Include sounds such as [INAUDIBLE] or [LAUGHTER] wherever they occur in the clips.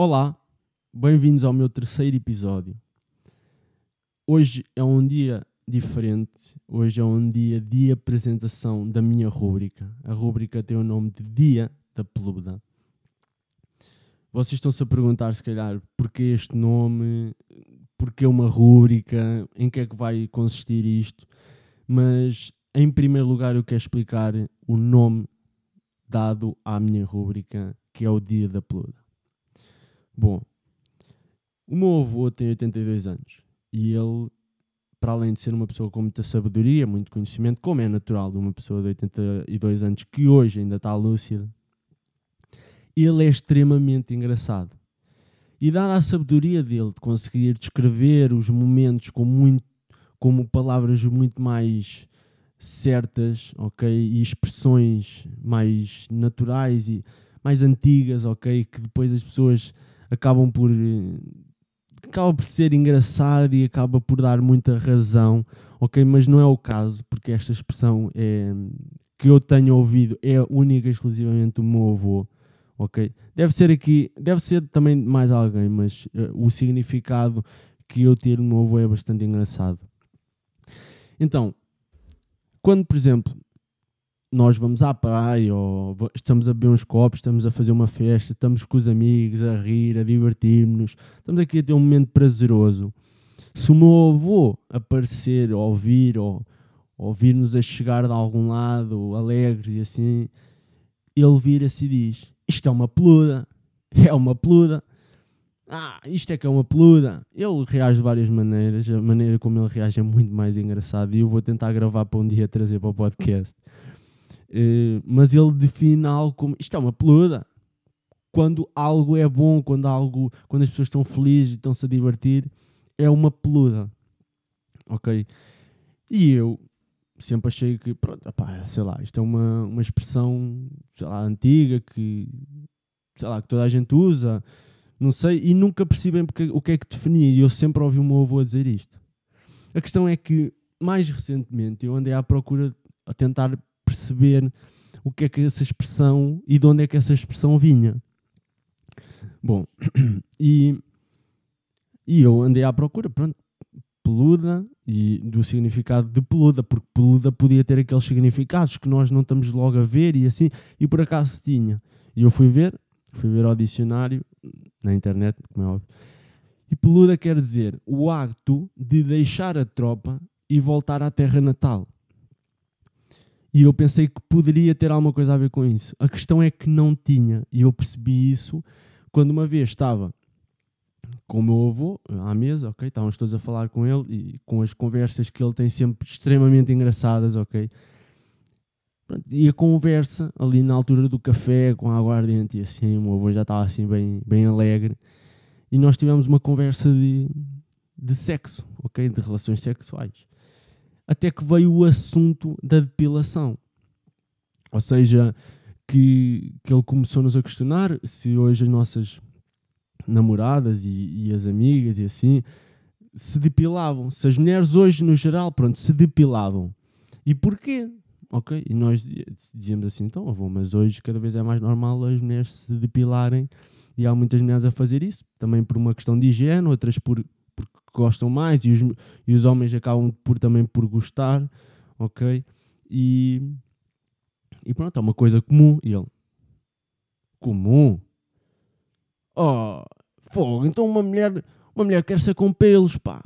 Olá, bem-vindos ao meu terceiro episódio. Hoje é um dia diferente, hoje é um dia de apresentação da minha rúbrica. A rúbrica tem o nome de Dia da Peluda. Vocês estão-se a perguntar, se calhar, porquê este nome, porquê uma rúbrica, em que é que vai consistir isto, mas em primeiro lugar eu quero explicar o nome dado à minha rúbrica, que é o Dia da Peluda. Bom, o meu avô tem 82 anos e ele, para além de ser uma pessoa com muita sabedoria, muito conhecimento, como é natural de uma pessoa de 82 anos que hoje ainda está lúcida, ele é extremamente engraçado. E dada a sabedoria dele de conseguir descrever os momentos com muito, como palavras muito mais certas, ok, e expressões mais naturais e mais antigas, ok, que depois as pessoas acabam por eh, acaba por ser engraçado e acaba por dar muita razão, ok? Mas não é o caso, porque esta expressão é, que eu tenho ouvido é única e exclusivamente do meu avô, ok? Deve ser aqui, deve ser também mais alguém, mas uh, o significado que eu ter no meu avô é bastante engraçado. Então, quando, por exemplo, nós vamos à praia ou estamos a beber uns copos, estamos a fazer uma festa, estamos com os amigos a rir, a divertir-nos, estamos aqui a ter um momento prazeroso. Se o meu avô aparecer, ou ouvir, ou ouvir-nos a chegar de algum lado, alegres e assim, ele vira-se e diz: Isto é uma peluda, é uma peluda. Ah, isto é que é uma peluda. Ele reage de várias maneiras. A maneira como ele reage é muito mais engraçado. E eu vou tentar gravar para um dia trazer para o podcast. Uh, mas ele define algo como isto é uma peluda. Quando algo é bom, quando algo, quando as pessoas estão felizes e estão-se a divertir, é uma peluda. Ok? E eu sempre achei que, pronto, opá, sei lá, isto é uma, uma expressão, sei lá, antiga que, sei lá, que toda a gente usa, não sei, e nunca percebem porque, o que é que definia. E eu sempre ouvi o meu avô dizer isto. A questão é que, mais recentemente, eu andei à procura, a tentar perceber o que é que essa expressão e de onde é que essa expressão vinha. Bom, [CLEARS THROAT] e, e eu andei à procura, pronto, peluda e do significado de peluda, porque peluda podia ter aqueles significados que nós não estamos logo a ver e assim, e por acaso tinha. E eu fui ver, fui ver ao dicionário, na internet, como é óbvio, e peluda quer dizer o acto de deixar a tropa e voltar à terra natal. E eu pensei que poderia ter alguma coisa a ver com isso. A questão é que não tinha. E eu percebi isso quando uma vez estava com o meu avô à mesa, ok? Estávamos todos a falar com ele e com as conversas que ele tem sempre extremamente engraçadas, ok? E a conversa ali na altura do café com a aguardente e assim, o meu avô já estava assim bem, bem alegre. E nós tivemos uma conversa de, de sexo, ok? De relações sexuais até que veio o assunto da depilação. Ou seja, que, que ele começou-nos a questionar se hoje as nossas namoradas e, e, as amigas e assim se depilavam. Se as mulheres hoje, no geral, pronto, se depilavam. E porquê? Ok? E nós dizíamos assim, então, avô, mas hoje cada vez é mais normal as mulheres se depilarem e há muitas mulheres a fazer isso, também por uma questão de higiene, outras por, gostam mais e os, e os homens acabam por também por gostar, ok? E, e pronto, é uma coisa comum. E ele, comum? Oh, fogo, então uma mulher, uma mulher quer ser com pelos, pá.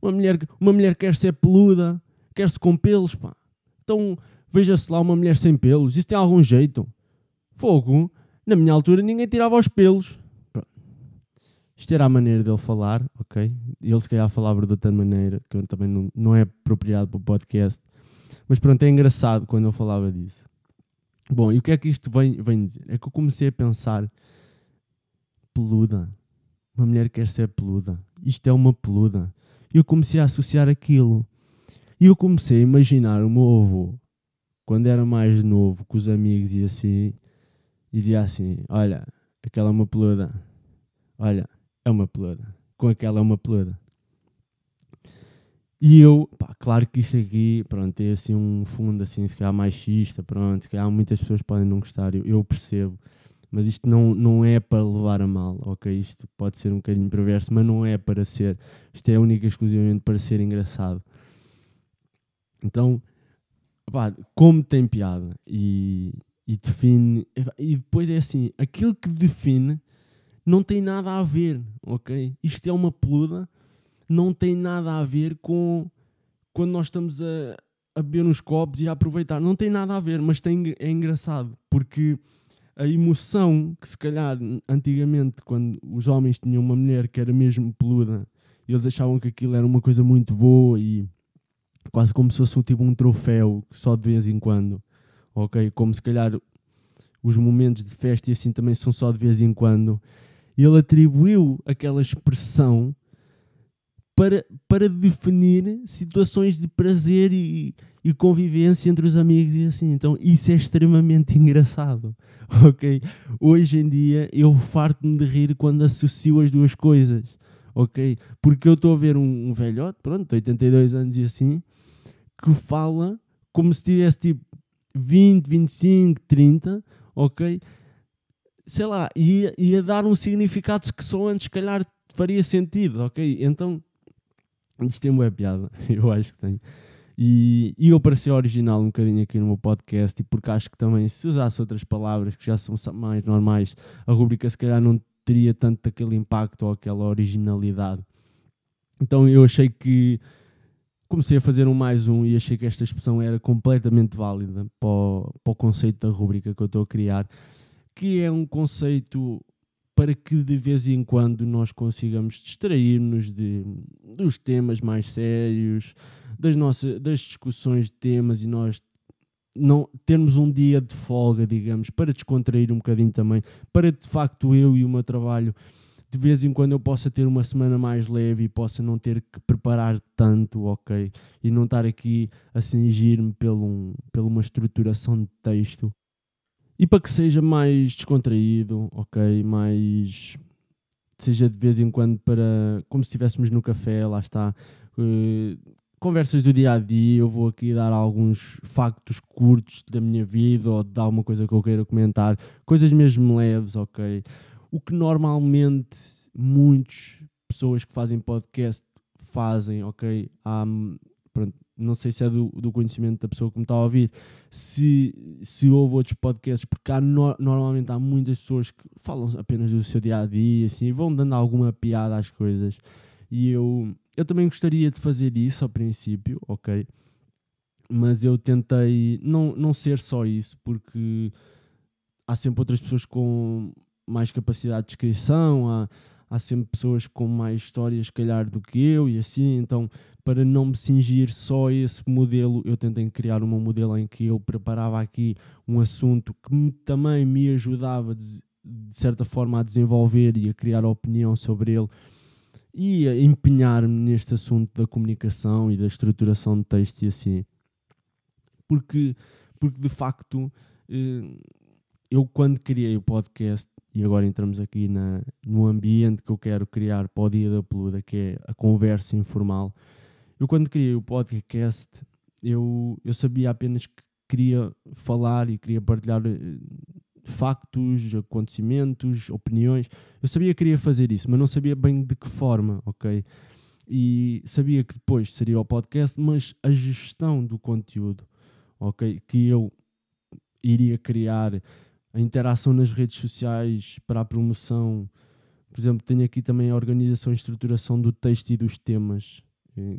Uma mulher, uma mulher quer ser peluda, quer ser com pelos, pá. Então veja-se lá uma mulher sem pelos, isso tem algum jeito? Fogo, na minha altura ninguém tirava os pelos. Isto era a maneira dele falar, ok? Ele se calhar falava de outra maneira, que também não, não é apropriado para o podcast. Mas pronto, é engraçado quando ele falava disso. Bom, e o que é que isto vem, vem dizer? É que eu comecei a pensar: peluda. Uma mulher quer ser peluda. Isto é uma peluda. E eu comecei a associar aquilo. E eu comecei a imaginar o meu avô, quando era mais novo, com os amigos e assim, e dizia assim: Olha, aquela é uma peluda. Olha, é uma peloura. Com aquela é uma peloura. E eu, pá, claro que isto aqui, pronto, tem assim um fundo assim, se calhar machista, pronto, se calhar muitas pessoas podem não gostar, eu, eu percebo. Mas isto não, não é para levar a mal, ok? Isto pode ser um bocadinho perverso, mas não é para ser. Isto é única e exclusivamente para ser engraçado. Então, pá, como tem piada e, e define. E depois é assim: aquilo que define não tem nada a ver, ok? Isto é uma peluda, não tem nada a ver com quando nós estamos a, a beber uns copos e a aproveitar. Não tem nada a ver, mas tem, é engraçado, porque a emoção que se calhar antigamente, quando os homens tinham uma mulher que era mesmo peluda, eles achavam que aquilo era uma coisa muito boa e quase como se fosse um, tipo um troféu, só de vez em quando, ok? Como se calhar os momentos de festa e assim também são só de vez em quando. Ele atribuiu aquela expressão para, para definir situações de prazer e, e convivência entre os amigos e assim. Então isso é extremamente [LAUGHS] engraçado, ok? Hoje em dia eu farto-me de rir quando associo as duas coisas, ok? Porque eu estou a ver um, um velhote, pronto, 82 anos e assim, que fala como se tivesse tipo 20, 25, 30, ok? Sei lá, ia, ia dar um significado que só antes, se calhar, faria sentido, ok? Então isto tem uma piada, [LAUGHS] eu acho que tem. E, e eu para original um bocadinho aqui no meu podcast, e porque acho que também se usasse outras palavras que já são mais normais, a rubrica se calhar não teria tanto aquele impacto ou aquela originalidade. Então eu achei que comecei a fazer um mais um e achei que esta expressão era completamente válida para o, para o conceito da rubrica que eu estou a criar, que é um conceito para que de vez em quando nós consigamos distrair-nos dos temas mais sérios, das, nossas, das discussões de temas e nós não termos um dia de folga, digamos, para descontrair um bocadinho também, para de facto eu e o meu trabalho de vez em quando eu possa ter uma semana mais leve e possa não ter que preparar tanto, ok? E não estar aqui a cingir-me pelo um, uma estruturação de texto e para que seja mais descontraído, ok? Mais. Seja de vez em quando para. Como se estivéssemos no café, lá está. Uh, conversas do dia a dia. Eu vou aqui dar alguns factos curtos da minha vida ou de alguma coisa que eu queira comentar. Coisas mesmo leves, ok? O que normalmente muitas pessoas que fazem podcast fazem, ok? Há, pronto, não sei se é do, do conhecimento da pessoa que me está a ouvir, se, se houve outros podcasts, porque há no, normalmente há muitas pessoas que falam apenas do seu dia a dia assim, e vão dando alguma piada às coisas. E eu, eu também gostaria de fazer isso ao princípio, ok? Mas eu tentei não, não ser só isso, porque há sempre outras pessoas com mais capacidade de descrição, há, há sempre pessoas com mais histórias, se calhar, do que eu e assim, então para não me cingir só a esse modelo, eu tentei criar um modelo em que eu preparava aqui um assunto que me, também me ajudava de, de, certa forma a desenvolver e a criar opinião sobre ele e a empenhar-me neste assunto da comunicação e da estruturação de texto e assim. Porque, porque de facto, eh, eu quando criei o podcast, e agora entramos aqui na, no ambiente que eu quero criar para o Dia da Peluda, que é a conversa informal, eu quando criei o podcast, eu, eu sabia apenas que queria falar e queria partilhar uh, factos, acontecimentos, opiniões. Eu sabia que queria fazer isso, mas não sabia bem de que forma, ok? E sabia que depois seria o podcast, mas a gestão do conteúdo, ok? Que eu iria criar, a interação nas redes sociais para a promoção. Por exemplo, tenho aqui também a organização e estruturação do texto e dos temas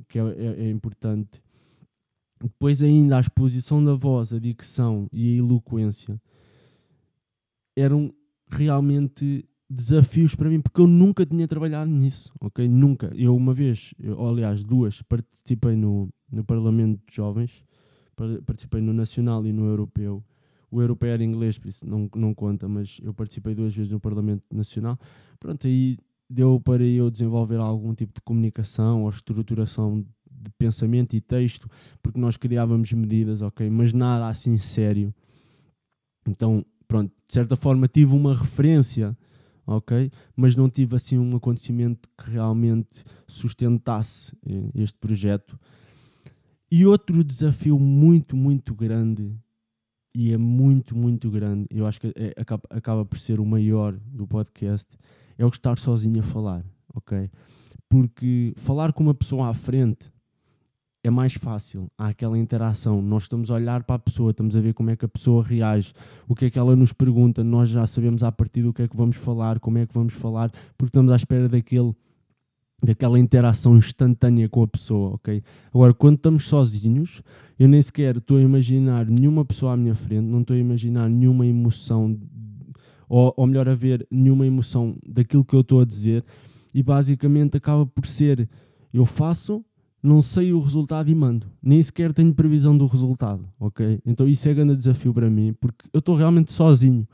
que é, é, é importante. Depois ainda a exposição da voz, a dicção e a eloquência eram realmente desafios para mim, porque eu nunca tinha trabalhado nisso, ok? Nunca. Eu uma vez, eu, aliás duas, participei no, no Parlamento de Jovens, participei no Nacional e no Europeu. O Europeu era inglês, por isso não, não conta, mas eu participei duas vezes no Parlamento Nacional. Pronto, aí deu para eu desenvolver algum tipo de comunicação ou estruturação de pensamento e texto, porque nós criávamos medidas, ok, mas nada assim sério. Então, pronto, de certa forma tive uma referência, ok, mas não tive assim um acontecimento que realmente sustentasse eh, este projeto. E outro desafio muito, muito grande e é muito, muito grande. Eu acho que é, acaba, acaba por ser o maior do podcast. É o estar sozinho a falar, ok? Porque falar com uma pessoa à frente é mais fácil, há aquela interação. Nós estamos a olhar para a pessoa, estamos a ver como é que a pessoa reage, o que é que ela nos pergunta, nós já sabemos a partir do que é que vamos falar, como é que vamos falar, porque estamos à espera daquele, daquela interação instantânea com a pessoa, ok? Agora, quando estamos sozinhos, eu nem sequer estou a imaginar nenhuma pessoa à minha frente, não estou a imaginar nenhuma emoção, ou, ou melhor, a ver nenhuma emoção daquilo que eu estou a dizer, e basicamente acaba por ser eu faço não sei o resultado e mando. Nem sequer tenho previsão do resultado, ok? Então isso é grande desafio para mim, porque eu estou realmente sozinho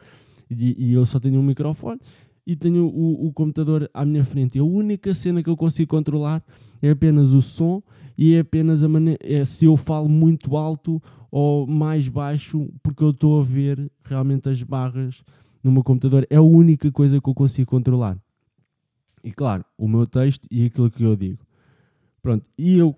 e, e, eu só tenho um microfone e tenho o, o, computador à minha frente. E a única cena que eu consigo controlar é apenas o som e é apenas a maneira, é se eu falo muito alto ou mais baixo, porque eu estou a ver realmente as barras no meu computador. É a única coisa que eu consigo controlar. E claro, o meu texto e aquilo que eu digo. Pronto, e eu,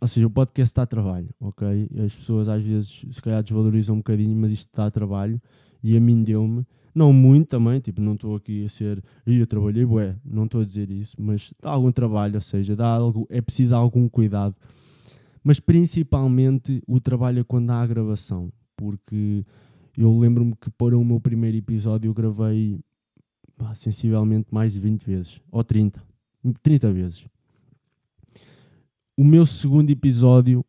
ou seja, o podcast a trabalho, ok? As pessoas às vezes se calhar desvalorizam um bocadinho, mas isto está a trabalho e a mim deu-me, não muito também, tipo, não estou aqui a ser, eu trabalhei, bué, não estou a dizer isso, mas dá algum trabalho, ou seja, dá algo, é preciso algum cuidado, mas principalmente o trabalho é quando há a gravação, porque eu lembro-me que para o meu primeiro episódio eu gravei sensivelmente mais de 20 vezes, ou 30, 30 vezes. O meu segundo episódio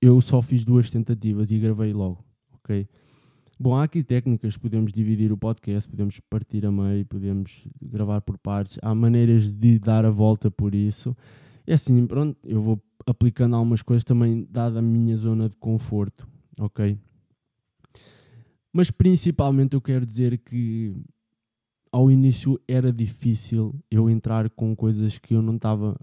eu só fiz duas tentativas e gravei logo, ok? Bom, há aqui técnicas, podemos dividir o podcast, podemos partir a meio, podemos gravar por partes, há maneiras de dar a volta por isso. É assim, pronto, eu vou aplicando algumas coisas também, dada a minha zona de conforto, ok? Mas principalmente eu quero dizer que ao início era difícil eu entrar com coisas que eu não estava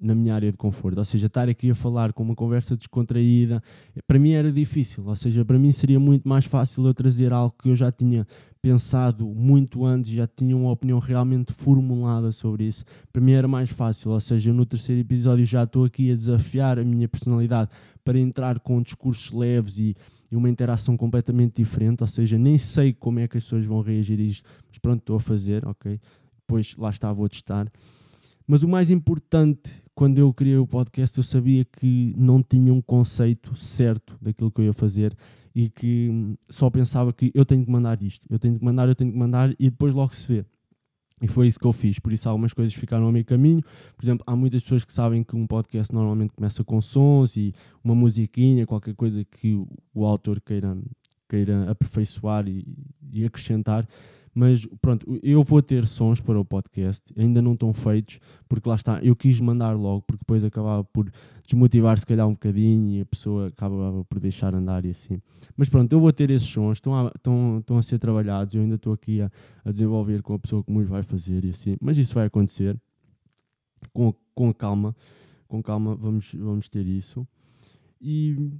na minha área de conforto. Ou seja, estar aqui a falar com uma conversa descontraída, para mim era difícil. Ou seja, para mim seria muito mais fácil eu trazer algo que eu já tinha pensado muito antes, já tinha uma opinião realmente formulada sobre isso. Para mim era mais fácil. Ou seja, no terceiro episódio já estou aqui a desafiar a minha personalidade para entrar com discursos leves e, e uma interação completamente diferente. Ou seja, nem sei como é que as pessoas vão reagir a isto, mas pronto, estou a fazer, ok? Depois lá está, vou testar. Mas o mais importante, quando eu criei o podcast, eu sabia que não tinha um conceito certo daquilo que eu ia fazer e que só pensava que eu tenho que mandar isto, eu tenho que mandar, eu tenho que mandar e depois logo se vê. E foi isso que eu fiz, por isso algumas coisas ficaram a meio caminho. Por exemplo, há muitas pessoas que sabem que um podcast normalmente começa com sons e uma musiquinha, qualquer coisa que o, autor queira, queira aperfeiçoar e, e acrescentar. Mas pronto, eu vou ter sons para o podcast, ainda não estão feitos, porque lá está, eu quis mandar logo, porque depois acabava por desmotivar se calhar um bocadinho e a pessoa acabava por deixar andar e assim. Mas pronto, eu vou ter esses sons, estão a, estão, estão a ser trabalhados, eu ainda estou aqui a, a desenvolver com a pessoa que me vai fazer e assim, mas isso vai acontecer com, com calma, com calma vamos, vamos ter isso. E,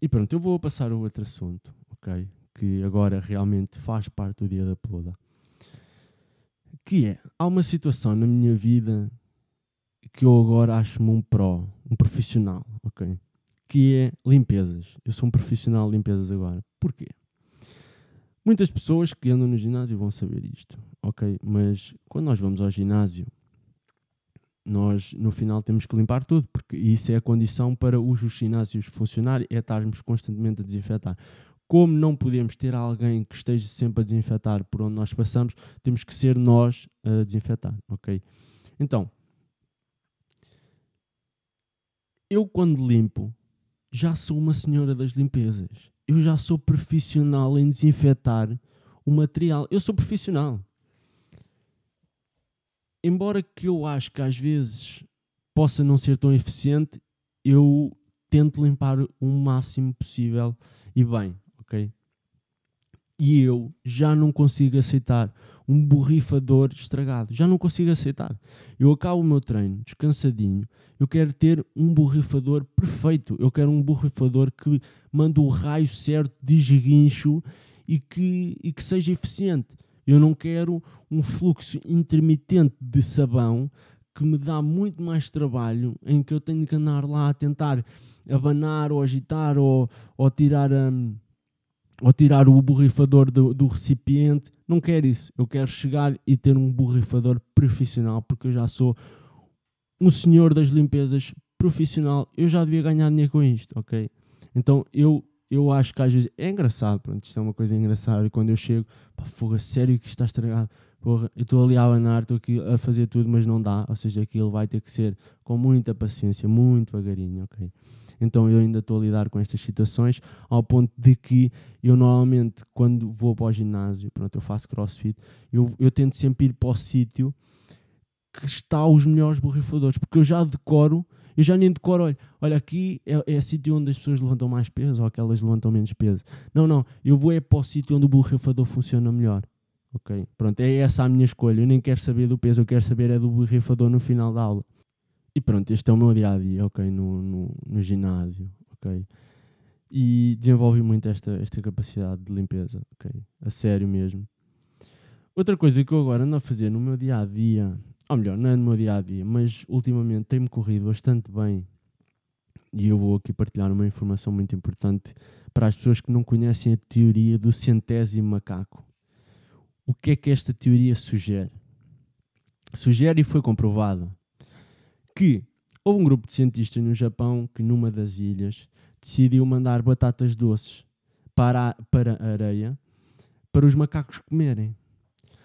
e pronto, eu vou passar a outro assunto, ok? Que agora realmente faz parte do dia da peluda. Que é, há uma situação na minha vida que eu agora acho-me um pró, um profissional, ok? Que é limpezas. Eu sou um profissional de limpezas agora. Porquê? Muitas pessoas que andam no ginásio vão saber isto, ok? Mas quando nós vamos ao ginásio, nós no final temos que limpar tudo, porque isso é a condição para os ginásios funcionarem, é estarmos constantemente a desinfetar como não podemos ter alguém que esteja sempre a desinfetar por onde nós passamos, temos que ser nós a desinfetar, ok? Então, eu quando limpo, já sou uma senhora das limpezas. Eu já sou profissional em desinfetar o material. Eu sou profissional. Embora que eu acho que às vezes possa não ser tão eficiente, eu tento limpar o máximo possível e bem ok? E eu já não consigo aceitar um borrifador estragado. Já não consigo aceitar. Eu acabo o meu treino descansadinho. Eu quero ter um borrifador perfeito. Eu quero um borrifador que manda o raio certo de esguincho e que, e que seja eficiente. Eu não quero um fluxo intermitente de sabão que me dá muito mais trabalho, em que eu tenho que andar lá a tentar abanar ou agitar ou, ou tirar a. Um, ou tirar o borrifador do, do recipiente. Não quero isso. Eu quero chegar e ter um borrifador profissional, porque eu já sou um senhor das limpezas profissional. Eu já devia ganhar dinheiro com isto, ok? Então eu, eu acho que às vezes é engraçado, pronto, isto é uma coisa engraçada. E quando eu chego, pá, fogo, sério que isto está estragado. Porra, eu estou ali a abanar, estou aqui a fazer tudo, mas não dá. Ou seja, aquilo vai ter que ser com muita paciência, muito devagarinho, ok? Então eu ainda estou a lidar com estas situações, ao ponto de que eu normalmente, quando vou para o ginásio, pronto, eu faço crossfit, eu, eu tento sempre ir para o sítio que está os melhores borrifadores, porque eu já decoro, eu já nem decoro, olha, olha aqui é, é sítio onde as pessoas levantam mais peso ou aquelas levantam menos peso. Não, não, eu vou é para o sítio onde o borrifador funciona melhor. Ok, pronto, é essa a minha escolha. Eu nem quero saber do peso, eu quero saber é do borrifador no final da aula. E pronto, este é o meu dia a dia, ok, no, no, no ginásio, ok. E desenvolvi muito esta, esta capacidade de limpeza, ok, a sério mesmo. Outra coisa que eu agora ando a fazer no meu dia a dia, ou melhor, não é no meu dia a dia, mas ultimamente tem-me corrido bastante bem. E eu vou aqui partilhar uma informação muito importante para as pessoas que não conhecem a teoria do centésimo macaco. O que é que esta teoria sugere? Sugere e foi comprovado que houve um grupo de cientistas no Japão que, numa das ilhas, decidiu mandar batatas doces para a, para a areia para os macacos comerem.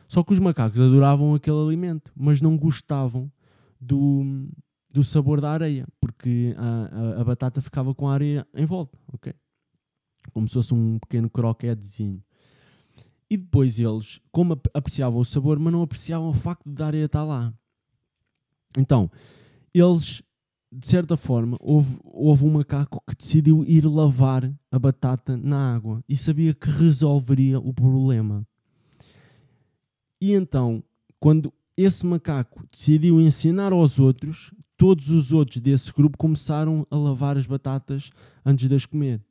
Só que os macacos adoravam aquele alimento, mas não gostavam do, do sabor da areia, porque a, a, a batata ficava com a areia em volta, ok? Como se fosse um pequeno croquetezinho. E depois eles, como apreciavam o sabor, mas não apreciavam o facto de a areia estar lá. Então, eles, de certa forma, houve, houve um macaco que decidiu ir lavar a batata na água e sabia que resolveria o problema. E então, quando esse macaco decidiu ensinar aos outros, todos os outros desse grupo começaram a lavar as batatas antes de as comer.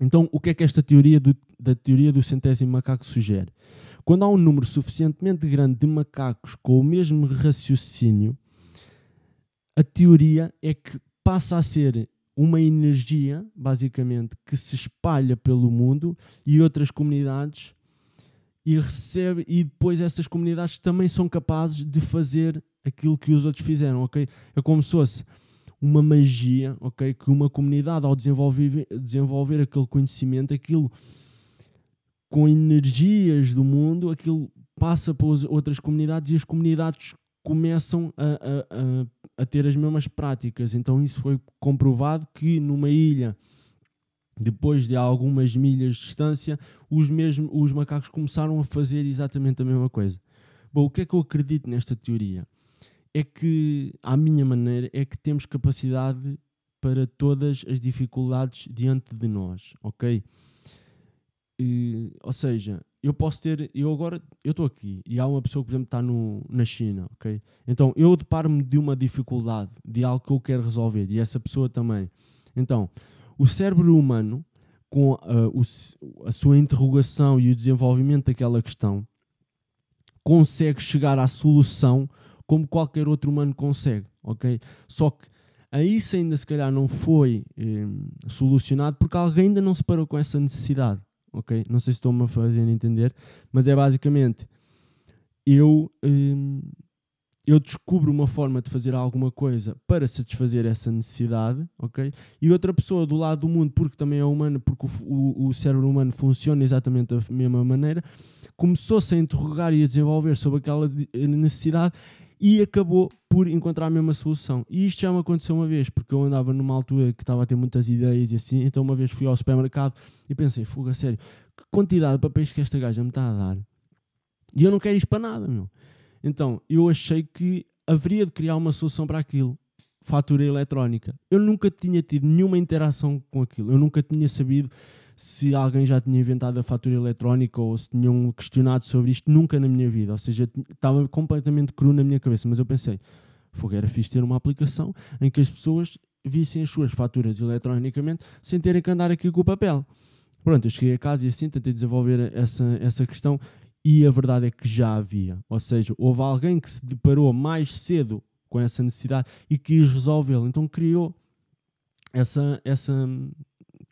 Então, o que é que esta teoria do, da teoria do centésimo macaco sugere? Quando há um número suficientemente grande de macacos com o mesmo raciocínio, a teoria é que passa a ser uma energia, basicamente, que se espalha pelo mundo e outras comunidades e recebe e depois essas comunidades também são capazes de fazer aquilo que os outros fizeram, ok? É como se fosse uma magia, ok? Que uma comunidade, ao desenvolver, desenvolver aquele conhecimento, aquilo com energias do mundo, aquilo passa para outras comunidades e as comunidades começam a, a, a, a ter as mesmas práticas. Então, isso foi comprovado que numa ilha depois de algumas milhas de distância, os, mesmos, os macacos começaram a fazer exatamente a mesma coisa. Bom, o que é que eu acredito nesta teoria? é que, à minha maneira, é que temos capacidade para todas as dificuldades diante de nós, ok? E, ou seja, eu posso ter, eu agora, eu estou aqui e há uma pessoa que, por exemplo, está na China, ok? Então, eu deparo-me de uma dificuldade, de algo que eu quero resolver e essa pessoa também. Então, o cérebro humano, com uh, o, a sua interrogação e o desenvolvimento daquela questão, consegue chegar à solução como qualquer outro humano consegue, ok? Só que aí isso ainda se calhar não foi eh, solucionado porque alguém ainda não se parou com essa necessidade, ok? Não sei se estou-me a fazer entender, mas é basicamente eu, eh, eu descubro uma forma de fazer alguma coisa para satisfazer essa necessidade, ok? E outra pessoa do lado do mundo, porque também é humano, porque o, o, o cérebro humano funciona exatamente da mesma maneira, começou-se a interrogar e a desenvolver sobre aquela necessidade e acabou por encontrar a mesma solução. E isto já me aconteceu uma vez, porque eu andava numa altura que estava a ter muitas ideias e assim, então uma vez fui ao supermercado e pensei, fuga, sério, que quantidade de papéis que esta gaja me está a dar? E eu não quero isto para nada, meu. Então, eu achei que haveria de criar uma solução para aquilo. Fatura eletrónica. Eu nunca tinha tido nenhuma interação com aquilo. Eu nunca tinha sabido se alguém já tinha inventado a fatura eletrónica ou se tinham questionado sobre isto, nunca na minha vida. Ou seja, estava completamente cru na minha cabeça. Mas eu pensei, fogo, era fixe ter uma aplicação em que as pessoas vissem as suas faturas eletronicamente sem terem que andar aqui com o papel. Pronto, eu cheguei a casa e assim tentei desenvolver essa, essa questão e a verdade é que já havia. Ou seja, houve alguém que se deparou mais cedo com essa necessidade e quis resolvê-la. Então criou essa, essa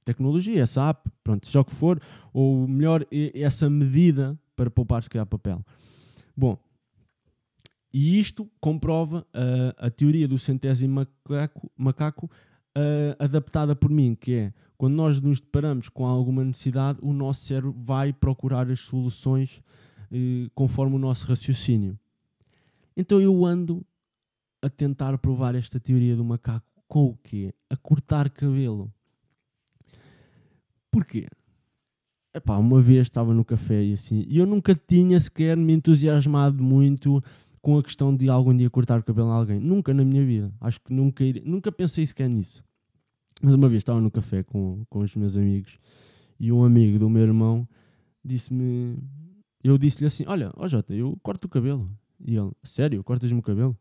tecnologia, essa app, pronto, seja o que for, ou melhor, essa medida para poupar se calhar papel. Bom, e isto comprova a, a teoria do centésimo macaco, macaco uh, adaptada por mim, que é quando nós nos deparamos com alguma necessidade, o nosso cérebro vai procurar as soluções uh, conforme o nosso raciocínio. Então eu ando a tentar provar esta teoria do macaco com o quê? A cortar cabelo. Porquê? Epá, uma vez estava no café e assim, e eu nunca tinha sequer me entusiasmado muito com a questão de algum dia cortar o cabelo a alguém. Nunca na minha vida. Acho que nunca, nunca pensei sequer nisso. Mas uma vez estava no café com, com os meus amigos e um amigo do meu irmão disse-me. Eu disse-lhe assim: Olha, ó Jota, eu corto o cabelo. E ele: Sério, cortas-me o cabelo?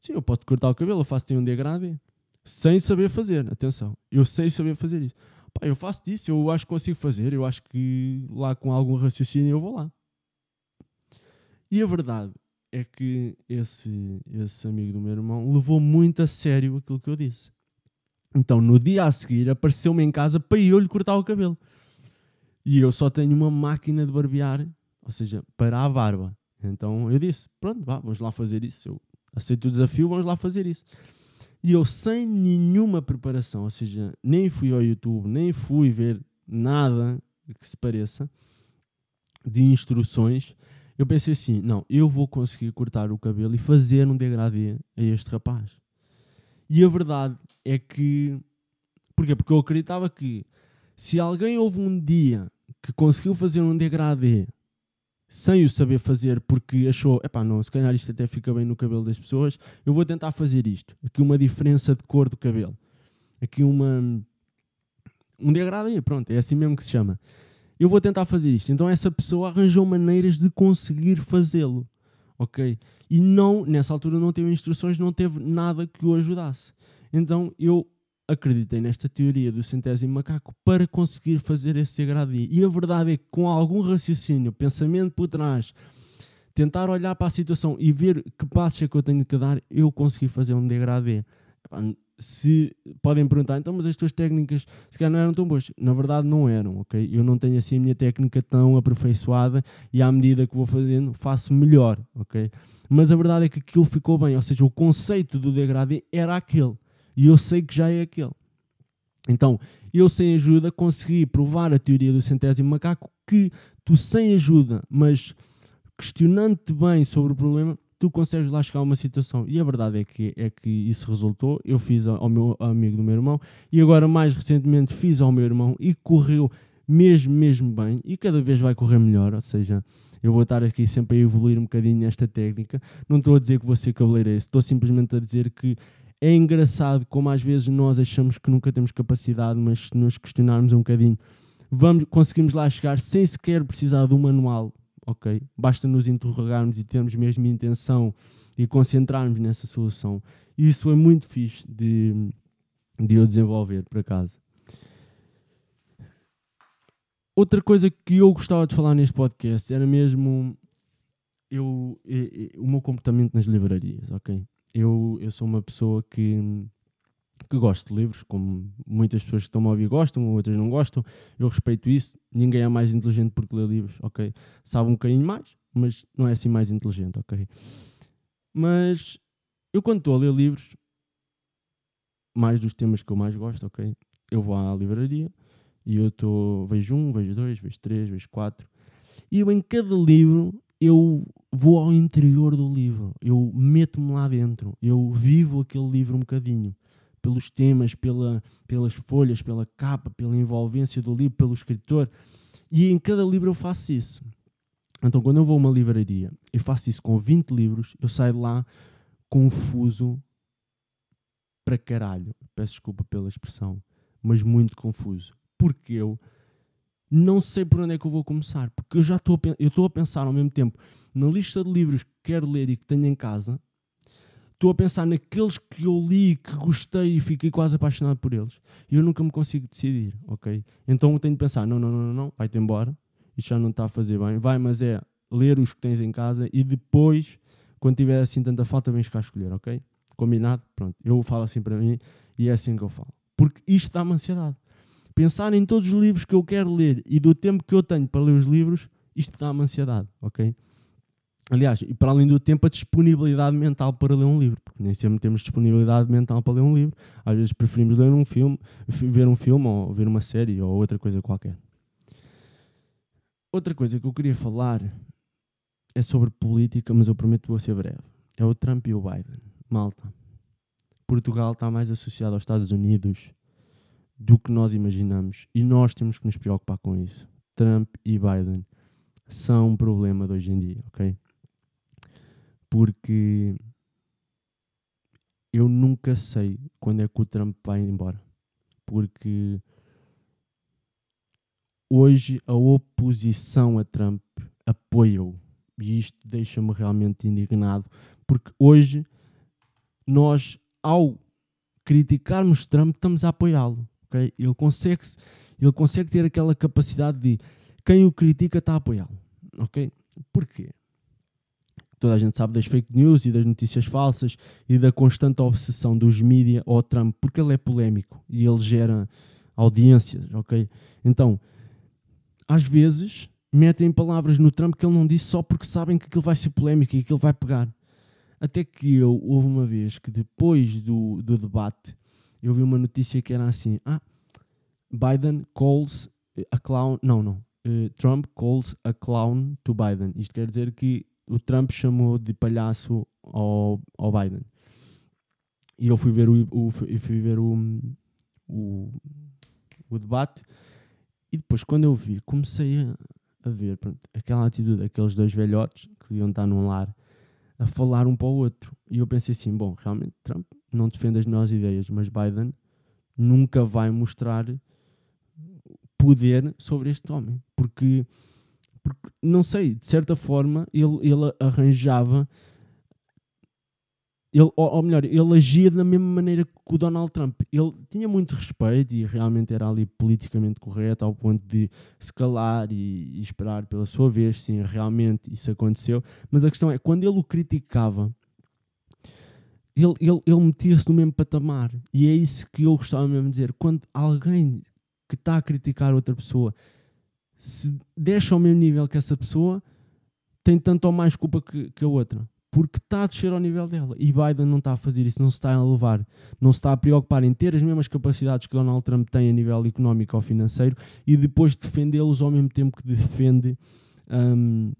Sim, eu posso cortar o cabelo, eu faço-te um degradê. Sem saber fazer, atenção. Eu sei saber fazer isso. Pá, eu faço disso, eu acho que consigo fazer. Eu acho que lá com algum raciocínio eu vou lá. E a verdade é que esse, esse amigo do meu irmão levou muito a sério aquilo que eu disse. Então, no dia a seguir, apareceu-me em casa para eu lhe cortar o cabelo. E eu só tenho uma máquina de barbear, ou seja, para a barba. Então eu disse: Pronto, vá, vamos lá fazer isso. Eu aceito o desafio, vamos lá fazer isso. E eu, sem nenhuma preparação, ou seja, nem fui ao YouTube, nem fui ver nada que se pareça de instruções, eu pensei assim: não, eu vou conseguir cortar o cabelo e fazer um degradê a este rapaz. E a verdade é que. Porquê? Porque eu acreditava que se alguém houve um dia que conseguiu fazer um degradê sem o saber fazer porque achou, epá, não, se calhar isto até fica bem no cabelo das pessoas, eu vou tentar fazer isto. Aqui uma diferença de cor do cabelo. Aqui uma. Um degradê, pronto, é assim mesmo que se chama eu vou tentar fazer isto. Então essa pessoa arranjou maneiras de conseguir fazê-lo, ok? E não, nessa altura não teve instruções, não teve nada que o ajudasse. Então eu acreditei nesta teoria do centésimo macaco para conseguir fazer esse degradê. E a verdade é que com algum raciocínio, pensamento por trás, tentar olhar para a situação e ver que passos é que eu tenho que dar, eu consegui fazer um degradê se podem perguntar, então, mas as tuas técnicas se calhar não eram tão boas. Na verdade, não eram, ok? Eu não tenho assim a minha técnica tão aperfeiçoada e à medida que vou fazendo, faço melhor, ok? Mas a verdade é que aquilo ficou bem, ou seja, o conceito do degradê era aquele e eu sei que já é aquele. Então, eu sem ajuda consegui provar a teoria do centésimo macaco que tu sem ajuda, mas questionando-te bem sobre o problema, tu consegues lá chegar a uma situação. E a verdade é que, é que isso resultou. Eu fiz ao meu amigo do meu irmão e agora, mais recentemente, fiz ao meu irmão e correu mesmo, mesmo bem e cada vez vai correr melhor. Ou seja, eu vou estar aqui sempre a evoluir um bocadinho nesta técnica. Não estou a dizer que vou ser cabeleireiro, estou simplesmente a dizer que é engraçado como às vezes nós achamos que nunca temos capacidade, mas se nos questionarmos um bocadinho, vamos, conseguimos lá chegar sem sequer precisar de um manual ok? Basta nos interrogarmos e termos mesmo intenção e concentrarmos nessa solução. Isso foi muito fixe de, de eu desenvolver, por acaso. Outra coisa que eu gostava de falar neste podcast era mesmo eu, eu, eu o meu comportamento nas livrarias, ok? Eu, eu sou uma pessoa que que gosto de livros, como muitas pessoas que estão a ouvir gostam, outras não gostam. Eu respeito isso. Ninguém é mais inteligente porque lê livros, ok? Sabe um bocadinho mais, mas não é assim mais inteligente, ok? Mas eu, quando estou a ler livros, mais dos temas que eu mais gosto, ok? Eu vou à livraria e eu estou, vejo um, vejo dois, vejo três, vejo quatro. E eu, em cada livro, eu vou ao interior do livro, eu meto-me lá dentro, eu vivo aquele livro um bocadinho pelos temas, pela, pelas folhas, pela capa, pela envolvência do livro, pelo escritor. E em cada livro eu faço isso. Então, quando eu vou a uma livraria, eu faço isso com 20 livros, eu saio lá confuso para caralho. Peço desculpa pela expressão, mas muito confuso. Porque eu não sei por onde é que eu vou começar. Porque eu já estou a, eu estou a pensar ao mesmo tempo na lista de livros que quero ler e que tenho em casa estou a pensar naqueles que eu li, que gostei e fiquei quase apaixonado por eles. E eu nunca me consigo decidir, ok? Então eu tenho de pensar, não, não, não, não, vai-te embora, isto já não está a fazer bem. Vai, mas é ler os que tens em casa e depois, quando tiver assim tanta falta, vens cá escolher, ok? Combinado? Pronto. Eu falo assim para mim e é assim que eu falo. Porque isto dá-me ansiedade. Pensar em todos os livros que eu quero ler e do tempo que eu tenho para ler os livros, isto dá-me ansiedade, ok? Aliás, e para além do tempo, a disponibilidade mental para ler um livro, porque nem sempre temos disponibilidade mental para ler um livro. Às vezes preferimos ler um filme, ver um filme ou ver uma série ou outra coisa qualquer. Outra coisa que eu queria falar é sobre política, mas eu prometo que vou ser breve. É o Trump e o Biden. Malta. Portugal está mais associado aos Estados Unidos do que nós imaginamos e nós temos que nos preocupar com isso. Trump e Biden são um problema de hoje em dia, ok? Porque eu nunca sei quando é que o Trump vai embora. Porque hoje a oposição a Trump apoia-o. E isto deixa-me realmente indignado, porque hoje nós, ao criticarmos Trump, estamos a apoiá-lo. Ele, consegue, ele consegue ter aquela capacidade de quem o critica está a apoiá-lo. Okay? Porquê? Toda a gente sabe das fake news e das notícias falsas e da constante obsessão dos mídias ao Trump, porque ele é polémico e ele gera audiências, ok? Então, às vezes, metem palavras no Trump que ele não disse só porque sabem que aquilo vai ser polémico e que ele vai pegar. Até que eu, houve uma vez que depois do, do debate, eu vi uma notícia que era assim: Ah, Biden calls a clown. Não, não. Uh, Trump calls a clown to Biden. Isto quer dizer que o Trump chamou de palhaço ao, ao Biden. E eu fui ver o, o, fui ver o, o, o debate. E depois, quando eu vi, comecei a, a ver pronto, aquela atitude daqueles dois velhotes que iam estar num lar a falar um para o outro. E eu pensei assim: bom, realmente Trump não defende as melhores ideias, mas Biden nunca vai mostrar poder sobre este homem, porque, porque não sei, de certa forma ele, ele arranjava ele, ou, ou, melhor, ele agia da mesma maneira que o Donald Trump. Ele tinha muito respeito e realmente era ali politicamente correto ao ponto de se calar e, e esperar pela sua vez. Sim, realmente isso aconteceu. Mas a questão é, quando ele o criticava, ele, ele, ele metia-se no mesmo patamar. E é isso que eu gostava mesmo de dizer. Quando alguém que está a criticar outra pessoa se deixa ao mesmo nível que essa pessoa, tem tanto ou mais culpa que, que a outra porque está a descer ao nível dela. E Biden não está a fazer isso, não se está a elevar, não se está a preocupar em ter as mesmas capacidades que Donald Trump tem a nível económico ou financeiro e depois defendê-los ao mesmo tempo que defende um,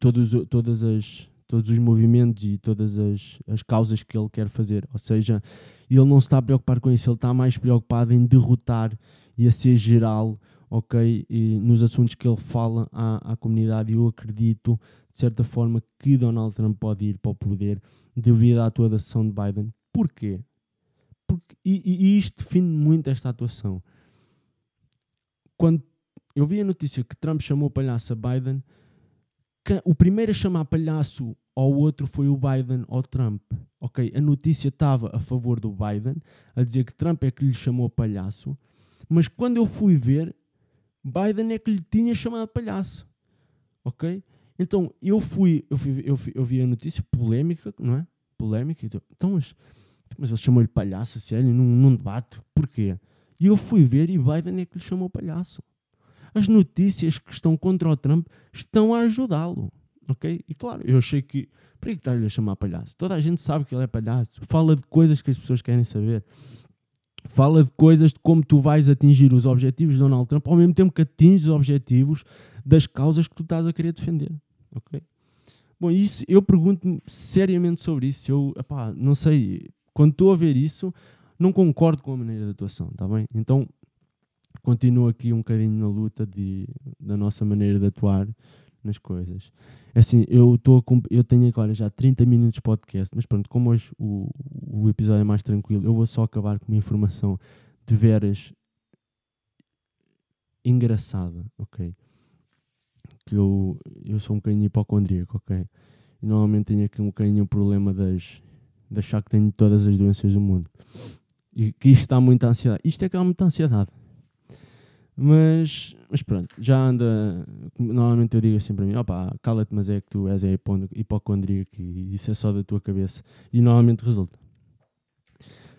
todos, todas as, todos os movimentos e todas as, as causas que ele quer fazer. Ou seja, ele não se está a preocupar com isso, ele está mais preocupado em derrotar e a ser geral ok? E nos assuntos que ele fala à, à comunidade, eu acredito de certa forma, que Donald Trump pode ir para o poder devido à atuação de Biden. Porquê? Porque, e, e isto define muito esta atuação. Quando eu vi a notícia que Trump chamou palhaço a Biden, o primeiro a chamar palhaço ao outro foi o Biden ao Trump. Ok, a notícia estava a favor do Biden, a dizer que Trump é que lhe chamou palhaço, mas quando eu fui ver, Biden é que lhe tinha chamado palhaço. Ok? Então, eu fui, eu, fui, eu, fui, eu vi a notícia polémica, não é? Polémica. Então, mas, mas ele chamou-lhe palhaço, sério, num, num debate. Porquê? E eu fui ver e Biden é que lhe chamou palhaço. As notícias que estão contra o Trump estão a ajudá-lo. Ok? E claro, eu achei que. Para que está-lhe a chamar palhaço? Toda a gente sabe que ele é palhaço. Fala de coisas que as pessoas querem saber. Fala de coisas de como tu vais atingir os objetivos de Donald Trump ao mesmo tempo que atinges os objetivos das causas que tu estás a querer defender. Ok? Bom, isso, eu pergunto-me seriamente sobre isso. Eu, epá, não sei, quando estou a ver isso, não concordo com a maneira de atuação, está bem? Então, continuo aqui um bocadinho na luta de, da nossa maneira de atuar nas coisas. É assim, eu, tô eu tenho agora já 30 minutos de podcast, mas pronto, como hoje o, o episódio é mais tranquilo, eu vou só acabar com uma informação de veras engraçada, ok? que eu, eu sou um bocadinho hipocondríaco, ok? E normalmente tenho aqui um bocadinho o problema das, de achar que tenho todas as doenças do mundo. E que isto está muita ansiedade. Isto é que há muita ansiedade. Mas, mas pronto, já anda. Normalmente eu digo assim para mim: opá, cala-te, mas é que tu és hipocondríaco e isso é só da tua cabeça. E normalmente resulta.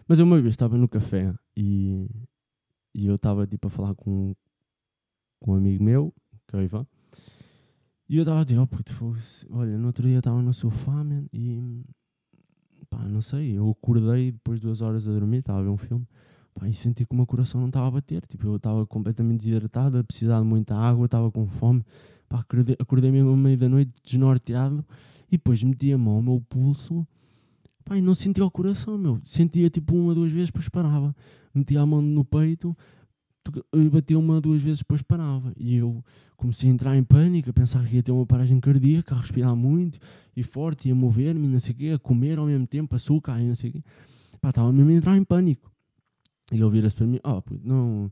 Mas eu uma vez estava no café e, e eu estava tipo a falar com, com um amigo meu, que é o Ivan. E eu estava a dizer, oh puto, olha, no outro dia estava no sofá, man, e pá, não sei, eu acordei depois de duas horas a dormir, estava a ver um filme, pá, e senti que o meu coração não estava a bater, tipo, eu estava completamente desidratado, a precisar de muita água, estava com fome, pá, acordei, acordei mesmo à meia da noite, desnorteado, e depois meti a mão ao meu pulso, pá, e não sentia o coração, meu, sentia tipo uma, duas vezes, depois parava, metia a mão no peito, batia uma, duas vezes, depois parava. E eu comecei a entrar em pânico, a pensar que ia ter uma paragem cardíaca, a respirar muito e forte, ia mover-me, não sei o quê, a comer ao mesmo tempo, açúcar e não sei o quê. Pá, estava mesmo a entrar em pânico. E ele vira-se para mim, ó, oh, não...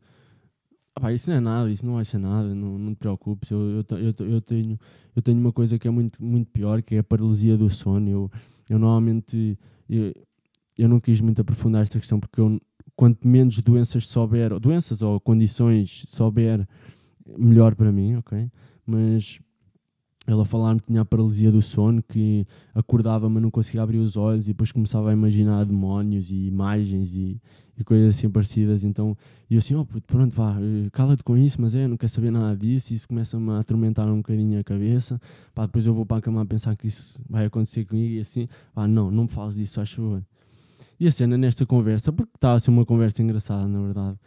Isso não é nada, isso não vai ser nada, não, não te preocupes, eu, eu, eu, eu, tenho, eu tenho uma coisa que é muito, muito pior, que é a paralisia do sono. Eu, eu normalmente... Eu, eu não quis muito aprofundar esta questão porque eu quanto menos doenças souber, doenças ou condições souber, melhor para mim, ok? Mas ela falar-me que tinha paralisia do sono, que acordava mas não conseguia abrir os olhos e depois começava a imaginar demónios e imagens e, e coisas assim parecidas. Então, eu assim, oh, pronto, vá, eh, cala-te com isso, mas é, não quero saber nada disso. Isso começa-me a atormentar um bocadinho a cabeça. Pá, depois eu vou para a cama a pensar que isso vai acontecer comigo e assim, pá, não, não me fales disso, acho favor. E a cena nesta conversa, porque está a ser uma conversa engraçada, na verdade.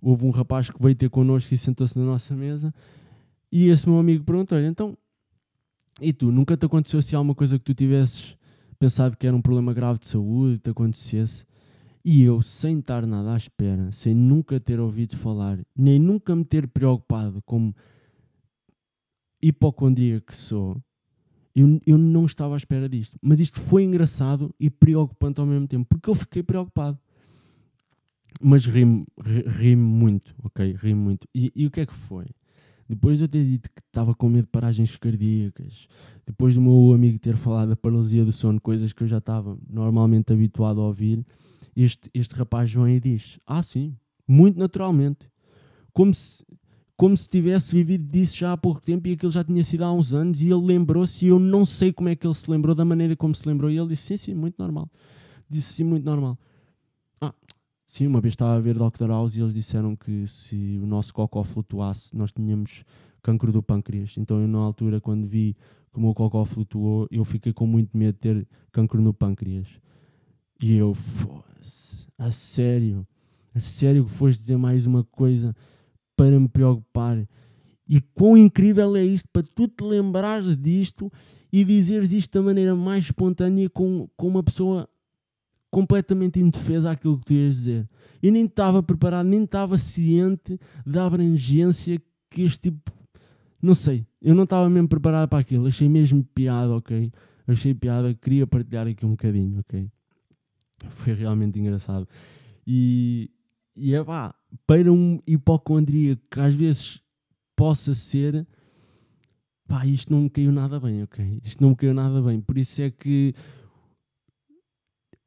Houve um rapaz que veio ter connosco e sentou-se na nossa mesa. E esse meu amigo perguntou: Olha, então, e tu, nunca te aconteceu assim alguma coisa que tu tivesses pensado que era um problema grave de saúde, te acontecesse? E eu, sem estar nada à espera, sem nunca ter ouvido falar, nem nunca me ter preocupado como hipocondríaco que sou, eu, eu não estava à espera disto. Mas isto foi engraçado e preocupante ao mesmo tempo, porque eu fiquei preocupado. Mas ri-me ri muito, ok? Ri-me muito. E, e o que é que foi? Depois de eu ter dito que estava com medo de paragens cardíacas, depois do meu amigo ter falado da paralisia do sono, coisas que eu já estava normalmente habituado a ouvir, este, este rapaz vem e diz: Ah, sim, muito naturalmente. Como se como se tivesse vivido disso já há pouco tempo e aquilo já tinha sido há uns anos e ele lembrou-se e eu não sei como é que ele se lembrou da maneira como se lembrou e ele disse sim, sim, muito normal. Disse sim, muito normal. Ah, sim, uma vez estava a ver Dr. House e eles disseram que se o nosso cocó flutuasse nós tínhamos cancro do pâncreas. Então eu na altura quando vi que o meu cocó flutuou eu fiquei com muito medo de ter cancro no pâncreas. E eu, foda-se, a sério, a sério que foste dizer mais uma coisa para me preocupar. E quão incrível é isto para tu te lembrares disto e dizeres isto da maneira mais espontânea com, com uma pessoa completamente indefesa àquilo que tu ias dizer. Eu nem estava preparado, nem estava ciente da abrangência que este tipo. Não sei, eu não estava mesmo preparado para aquilo. Achei mesmo piada, ok? Achei piada, queria partilhar aqui um bocadinho, ok? Foi realmente engraçado. E, e é pá, para um hipocondríaco que às vezes possa ser, pá, isto não me caiu nada bem, ok? Isto não me caiu nada bem. Por isso é que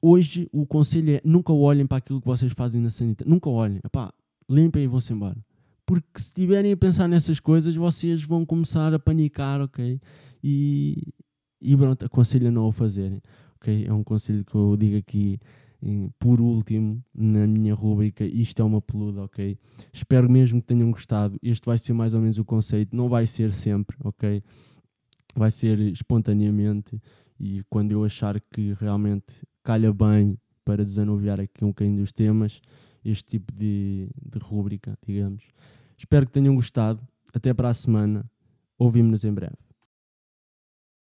hoje o conselho é nunca olhem para aquilo que vocês fazem na sanita. Nunca olhem. Epá, limpem e vão-se embora. Porque se estiverem a pensar nessas coisas, vocês vão começar a panicar, ok? E, e pronto, aconselho a não o fazerem, ok? É um conselho que eu digo aqui por último, na minha rubrica, isto é uma peluda, ok? Espero mesmo que tenham gostado. Este vai ser mais ou menos o conceito, não vai ser sempre, ok? Vai ser espontaneamente e quando eu achar que realmente calha bem para desanuviar aqui um bocadinho dos temas, este tipo de, de rúbrica, digamos. Espero que tenham gostado. Até para a semana. Ouvimos-nos em breve.